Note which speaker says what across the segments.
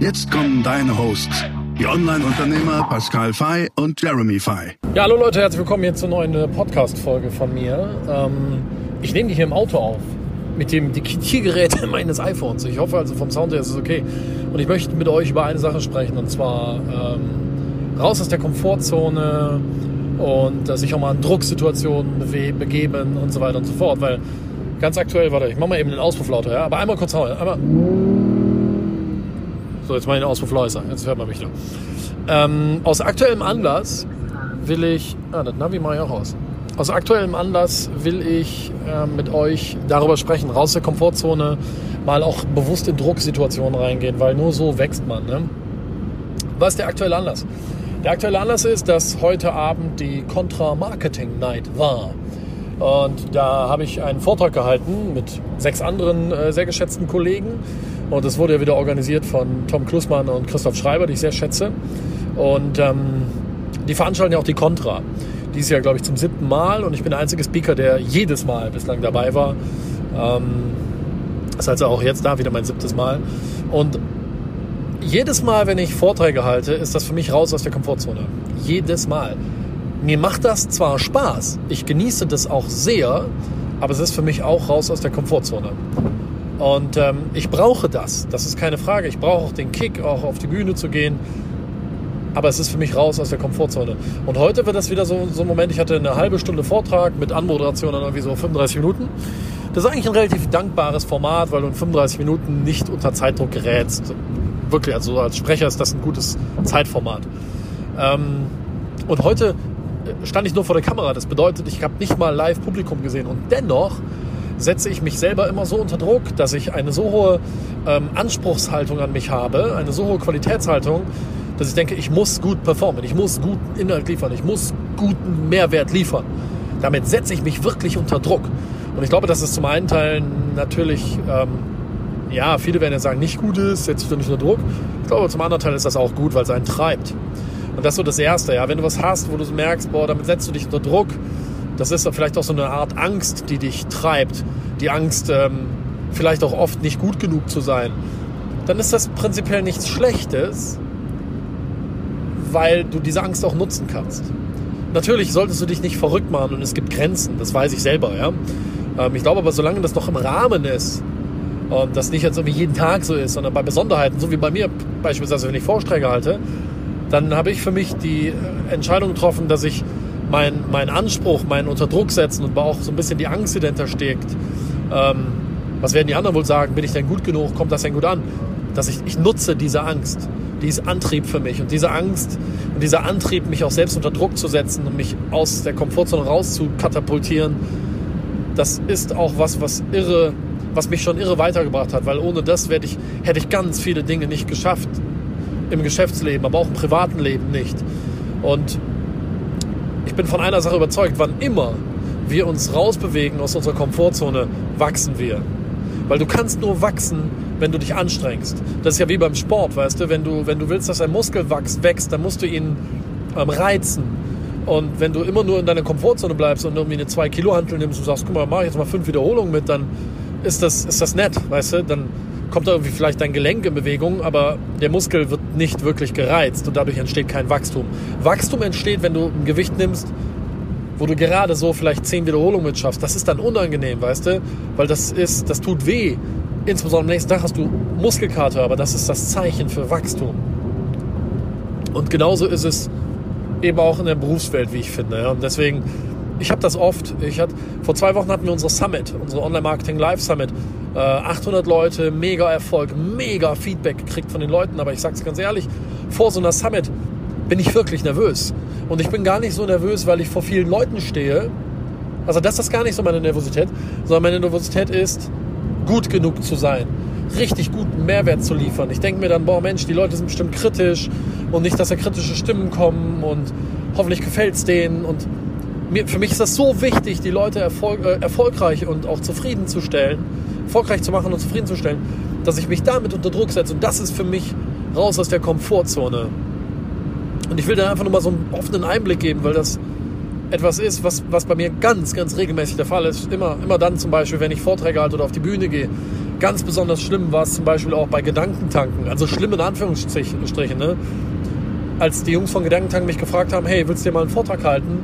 Speaker 1: Jetzt kommen deine Hosts, die Online-Unternehmer Pascal Fay und Jeremy Fay.
Speaker 2: Ja, hallo Leute, herzlich willkommen hier zur neuen äh, Podcast-Folge von mir. Ähm, ich nehme die hier im Auto auf mit dem Diktiergerät meines iPhones. Ich hoffe also vom Sound her ist es okay. Und ich möchte mit euch über eine Sache sprechen und zwar ähm, raus aus der Komfortzone und äh, sich auch mal in Drucksituationen begeben und so weiter und so fort. Weil ganz aktuell, warte, ich mache mal eben den Auspuff lauter, ja? aber einmal kurz hauen. Einmal. So, jetzt mache ich den Auspuff leiser. Jetzt hört man mich noch. Ähm, aus aktuellem Anlass will ich. Ah, das Navi mache ich auch aus. Aus aktuellem Anlass will ich äh, mit euch darüber sprechen, raus der Komfortzone, mal auch bewusst in Drucksituationen reingehen, weil nur so wächst man. Ne? Was ist der aktuelle Anlass? Der aktuelle Anlass ist, dass heute Abend die Contra Marketing Night war. Und da habe ich einen Vortrag gehalten mit sechs anderen äh, sehr geschätzten Kollegen. Und das wurde ja wieder organisiert von Tom Klusmann und Christoph Schreiber, die ich sehr schätze. Und ähm, die veranstalten ja auch die Contra. Dieses Jahr, glaube ich, zum siebten Mal. Und ich bin der einzige Speaker, der jedes Mal bislang dabei war. Ähm, das ist also auch jetzt da wieder mein siebtes Mal. Und jedes Mal, wenn ich Vorträge halte, ist das für mich raus aus der Komfortzone. Jedes Mal. Mir macht das zwar Spaß, ich genieße das auch sehr, aber es ist für mich auch raus aus der Komfortzone. Und ähm, ich brauche das, das ist keine Frage. Ich brauche auch den Kick, auch auf die Bühne zu gehen. Aber es ist für mich raus aus der Komfortzone. Und heute wird das wieder so, so ein Moment, ich hatte eine halbe Stunde Vortrag mit Anmoderation dann irgendwie so 35 Minuten. Das ist eigentlich ein relativ dankbares Format, weil du in 35 Minuten nicht unter Zeitdruck gerätst. Wirklich, also als Sprecher ist das ein gutes Zeitformat. Ähm, und heute stand ich nur vor der Kamera. Das bedeutet, ich habe nicht mal live Publikum gesehen. Und dennoch setze ich mich selber immer so unter Druck, dass ich eine so hohe ähm, Anspruchshaltung an mich habe, eine so hohe Qualitätshaltung, dass ich denke, ich muss gut performen, ich muss guten Inhalt liefern, ich muss guten Mehrwert liefern. Damit setze ich mich wirklich unter Druck. Und ich glaube, dass es zum einen Teil natürlich, ähm, ja, viele werden ja sagen, nicht gut ist, setzt dich nicht unter Druck. Ich glaube, zum anderen Teil ist das auch gut, weil es einen treibt. Und das ist so das Erste, ja. Wenn du was hast, wo du merkst, boah, damit setzt du dich unter Druck, das ist vielleicht auch so eine Art Angst, die dich treibt. Die Angst, ähm, vielleicht auch oft nicht gut genug zu sein. Dann ist das prinzipiell nichts Schlechtes, weil du diese Angst auch nutzen kannst. Natürlich solltest du dich nicht verrückt machen und es gibt Grenzen, das weiß ich selber, ja. Ähm, ich glaube aber, solange das noch im Rahmen ist, und das nicht jetzt irgendwie jeden Tag so ist, sondern bei Besonderheiten, so wie bei mir beispielsweise, wenn ich Vorträge halte, dann habe ich für mich die äh, Entscheidung getroffen, dass ich meinen mein Anspruch, meinen Unterdruck setzen und auch so ein bisschen die Angst, die dahinter steckt. Ähm, was werden die anderen wohl sagen? Bin ich denn gut genug? Kommt das denn gut an? Dass ich, ich nutze diese Angst. Die ist Antrieb für mich. Und diese Angst und dieser Antrieb, mich auch selbst unter Druck zu setzen und mich aus der Komfortzone raus zu katapultieren, das ist auch was, was irre, was mich schon irre weitergebracht hat. Weil ohne das ich, hätte ich ganz viele Dinge nicht geschafft im Geschäftsleben, aber auch im privaten Leben nicht. Und ich bin von einer Sache überzeugt, wann immer wir uns rausbewegen aus unserer Komfortzone, wachsen wir. Weil du kannst nur wachsen, wenn du dich anstrengst. Das ist ja wie beim Sport, weißt du, wenn du, wenn du willst, dass ein Muskel wächst, wächst dann musst du ihn ähm, reizen. Und wenn du immer nur in deiner Komfortzone bleibst und irgendwie eine 2 Kilo Hantel nimmst und sagst, guck mal, mach ich jetzt mal fünf Wiederholungen mit, dann ist das, ist das nett, weißt du, dann kommt irgendwie vielleicht dein Gelenk in Bewegung, aber der Muskel wird nicht wirklich gereizt und dadurch entsteht kein Wachstum. Wachstum entsteht, wenn du ein Gewicht nimmst, wo du gerade so vielleicht zehn Wiederholungen mit schaffst. Das ist dann unangenehm, weißt du? Weil das ist, das tut weh. Insbesondere am nächsten Tag hast du Muskelkater, aber das ist das Zeichen für Wachstum. Und genauso ist es eben auch in der Berufswelt, wie ich finde. Und deswegen, ich habe das oft. Ich hatte, vor zwei Wochen hatten wir unsere Summit, unsere Online-Marketing Live Summit. 800 äh, Leute, mega Erfolg, mega Feedback gekriegt von den Leuten. Aber ich sag's ganz ehrlich, vor so einer Summit bin ich wirklich nervös. Und ich bin gar nicht so nervös, weil ich vor vielen Leuten stehe. Also das ist gar nicht so meine Nervosität, sondern meine Nervosität ist, gut genug zu sein. richtig guten Mehrwert zu liefern. Ich denke mir dann, boah Mensch, die Leute sind bestimmt kritisch und nicht, dass da kritische Stimmen kommen und hoffentlich gefällt es denen. Und mir, für mich ist das so wichtig, die Leute erfolg, äh, erfolgreich und auch zufriedenzustellen, erfolgreich zu machen und zufriedenzustellen, dass ich mich damit unter Druck setze. Und das ist für mich raus aus der Komfortzone. Und ich will da einfach nur mal so einen offenen Einblick geben, weil das etwas ist, was, was bei mir ganz, ganz regelmäßig der Fall ist. Immer, immer dann zum Beispiel, wenn ich Vorträge halte oder auf die Bühne gehe. Ganz besonders schlimm war es zum Beispiel auch bei Gedankentanken. Also schlimm in Anführungsstrichen. Ne? Als die Jungs von Gedankentanken mich gefragt haben, hey, willst du dir mal einen Vortrag halten?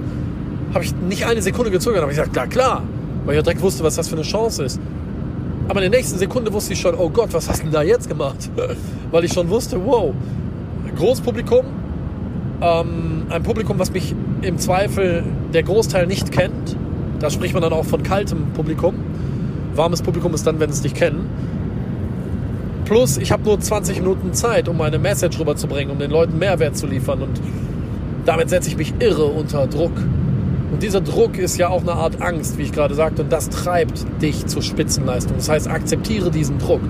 Speaker 2: Habe ich nicht eine Sekunde gezögert. habe ich gesagt, klar, klar. Weil ich ja direkt wusste, was das für eine Chance ist. Aber in der nächsten Sekunde wusste ich schon, oh Gott, was hast du denn da jetzt gemacht? Weil ich schon wusste, wow, Großpublikum, ähm, ein Publikum, was mich im Zweifel der Großteil nicht kennt. Da spricht man dann auch von kaltem Publikum. Warmes Publikum ist dann, wenn es dich kennen. Plus, ich habe nur 20 Minuten Zeit, um meine Message rüberzubringen, um den Leuten Mehrwert zu liefern. Und damit setze ich mich irre unter Druck. Und dieser Druck ist ja auch eine Art Angst, wie ich gerade sagte, und das treibt dich zur Spitzenleistung. Das heißt, akzeptiere diesen Druck,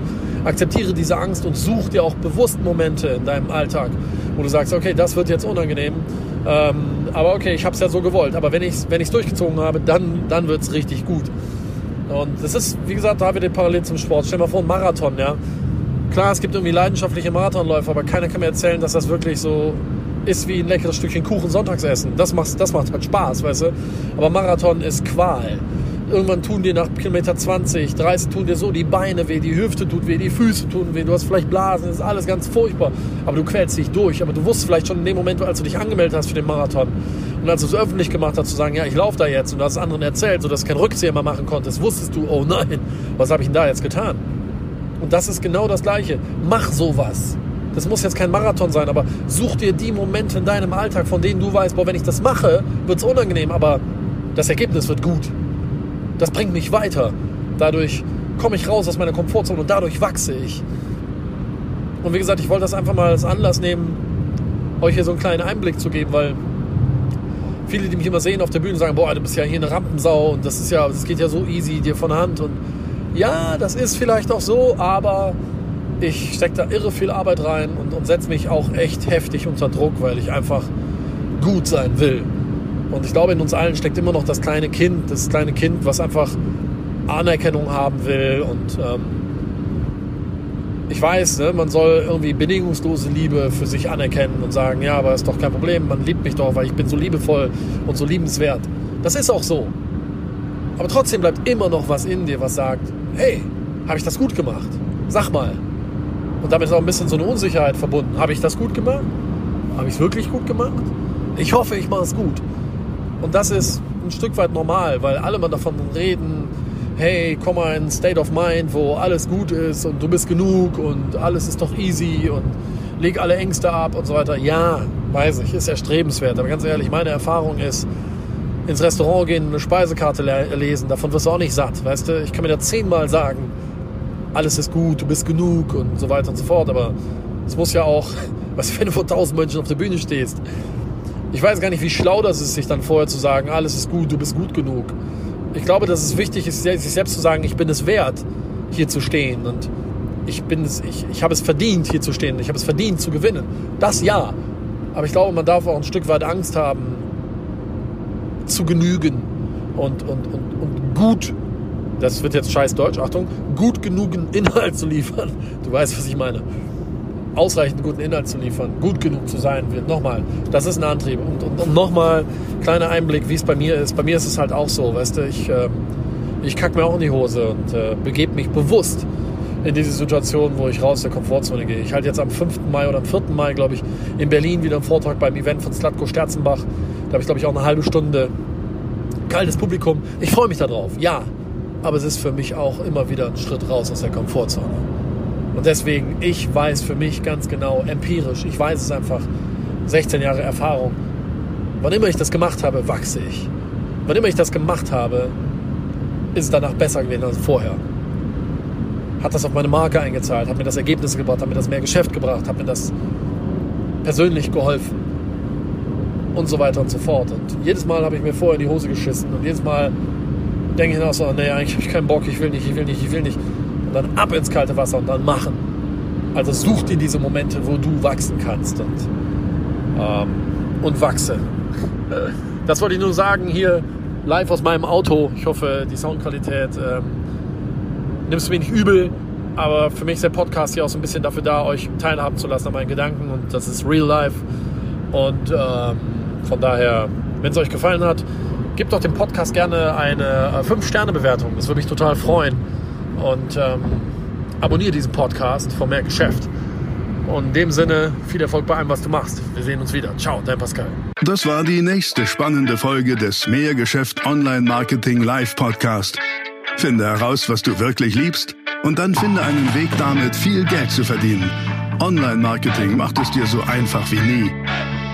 Speaker 2: akzeptiere diese Angst und such dir auch bewusst Momente in deinem Alltag, wo du sagst, okay, das wird jetzt unangenehm, ähm, aber okay, ich habe es ja so gewollt. Aber wenn ich es wenn durchgezogen habe, dann, dann wird es richtig gut. Und das ist, wie gesagt, da wieder parallel zum Sport. Stell dir mal vor, ein Marathon, ja. Klar, es gibt irgendwie leidenschaftliche Marathonläufer, aber keiner kann mir erzählen, dass das wirklich so ist wie ein leckeres Stückchen Kuchen Sonntagsessen. Das macht, das macht halt Spaß, weißt du. Aber Marathon ist Qual. Irgendwann tun dir nach Kilometer 20, 30 tun dir so die Beine weh, die Hüfte tut weh, die Füße tun weh, du hast vielleicht Blasen, das ist alles ganz furchtbar. Aber du quälst dich durch. Aber du wusstest vielleicht schon in dem Moment, als du dich angemeldet hast für den Marathon und als du es öffentlich gemacht hast, zu sagen, ja, ich laufe da jetzt und du hast anderen erzählt, sodass du keinen Rückzieher mehr machen konntest, wusstest du, oh nein, was habe ich denn da jetzt getan? Und das ist genau das Gleiche. Mach sowas. Das muss jetzt kein Marathon sein, aber such dir die Momente in deinem Alltag, von denen du weißt, boah, wenn ich das mache, wird es unangenehm, aber das Ergebnis wird gut. Das bringt mich weiter. Dadurch komme ich raus aus meiner Komfortzone und dadurch wachse ich. Und wie gesagt, ich wollte das einfach mal als Anlass nehmen, euch hier so einen kleinen Einblick zu geben, weil viele, die mich immer sehen auf der Bühne, sagen, boah, du bist ja hier eine Rampensau und das ist ja, das geht ja so easy dir von Hand und ja, das ist vielleicht auch so, aber ich stecke da irre viel Arbeit rein und, und setze mich auch echt heftig unter Druck, weil ich einfach gut sein will. Und ich glaube, in uns allen steckt immer noch das kleine Kind, das kleine Kind, was einfach Anerkennung haben will. Und ähm, ich weiß, ne, man soll irgendwie bedingungslose Liebe für sich anerkennen und sagen, ja, aber ist doch kein Problem, man liebt mich doch, weil ich bin so liebevoll und so liebenswert. Das ist auch so. Aber trotzdem bleibt immer noch was in dir, was sagt, hey, habe ich das gut gemacht? Sag mal. Und damit ist auch ein bisschen so eine Unsicherheit verbunden. Habe ich das gut gemacht? Habe ich es wirklich gut gemacht? Ich hoffe, ich mache es gut. Und das ist ein Stück weit normal, weil alle mal davon reden, hey, komm mal in State of Mind, wo alles gut ist und du bist genug und alles ist doch easy und leg alle Ängste ab und so weiter. Ja, weiß ich, ist erstrebenswert. Aber ganz ehrlich, meine Erfahrung ist, ins Restaurant gehen, eine Speisekarte lesen, davon wirst du auch nicht satt. Weißt du, ich kann mir da zehnmal sagen, alles ist gut, du bist genug und so weiter und so fort. Aber es muss ja auch, was wenn du vor tausend Menschen auf der Bühne stehst. Ich weiß gar nicht, wie schlau das ist, sich dann vorher zu sagen, alles ist gut, du bist gut genug. Ich glaube, dass es wichtig ist, sich selbst zu sagen, ich bin es wert, hier zu stehen und ich bin es, ich, ich habe es verdient, hier zu stehen. Ich habe es verdient, zu gewinnen. Das ja. Aber ich glaube, man darf auch ein Stück weit Angst haben, zu genügen und, und, und, und gut das wird jetzt scheiß Deutsch, Achtung, gut genugen Inhalt zu liefern. Du weißt, was ich meine. Ausreichend guten Inhalt zu liefern, gut genug zu sein, wird nochmal, das ist ein Antrieb. Und, und, und nochmal, kleiner Einblick, wie es bei mir ist. Bei mir ist es halt auch so, weißt du, ich, äh, ich kacke mir auch in die Hose und äh, begebe mich bewusst in diese Situation, wo ich raus der Komfortzone gehe. Ich halte jetzt am 5. Mai oder am 4. Mai, glaube ich, in Berlin wieder einen Vortrag beim Event von Slatko Sterzenbach. Da habe ich, glaube ich, auch eine halbe Stunde kaltes Publikum. Ich freue mich darauf. Ja, aber es ist für mich auch immer wieder ein Schritt raus aus der Komfortzone. Und deswegen, ich weiß für mich ganz genau, empirisch, ich weiß es einfach, 16 Jahre Erfahrung, wann immer ich das gemacht habe, wachse ich. Wann immer ich das gemacht habe, ist es danach besser gewesen als vorher. Hat das auf meine Marke eingezahlt, hat mir das Ergebnis gebracht, hat mir das mehr Geschäft gebracht, hat mir das persönlich geholfen und so weiter und so fort. Und jedes Mal habe ich mir vorher in die Hose geschissen und jedes Mal denke ich auch so, nee, eigentlich habe ich keinen Bock, ich will nicht, ich will nicht, ich will nicht. und dann ab ins kalte Wasser und dann machen. Also such dir diese Momente, wo du wachsen kannst und, ähm, und wachse. Das wollte ich nur sagen hier live aus meinem Auto. Ich hoffe, die Soundqualität ähm, nimmst du mir nicht übel. Aber für mich ist der Podcast hier auch so ein bisschen dafür da, euch teilhaben zu lassen an meinen Gedanken. Und das ist real life. Und ähm, von daher, wenn es euch gefallen hat, gebt doch dem Podcast gerne eine 5-Sterne-Bewertung. Das würde mich total freuen. Und ähm, abonniere diesen Podcast von mehr Geschäft. Und in dem Sinne, viel Erfolg bei allem, was du machst. Wir sehen uns wieder. Ciao, dein Pascal.
Speaker 1: Das war die nächste spannende Folge des Mehrgeschäft Online Marketing Live Podcast. Finde heraus, was du wirklich liebst und dann finde einen Weg damit, viel Geld zu verdienen. Online-Marketing macht es dir so einfach wie nie.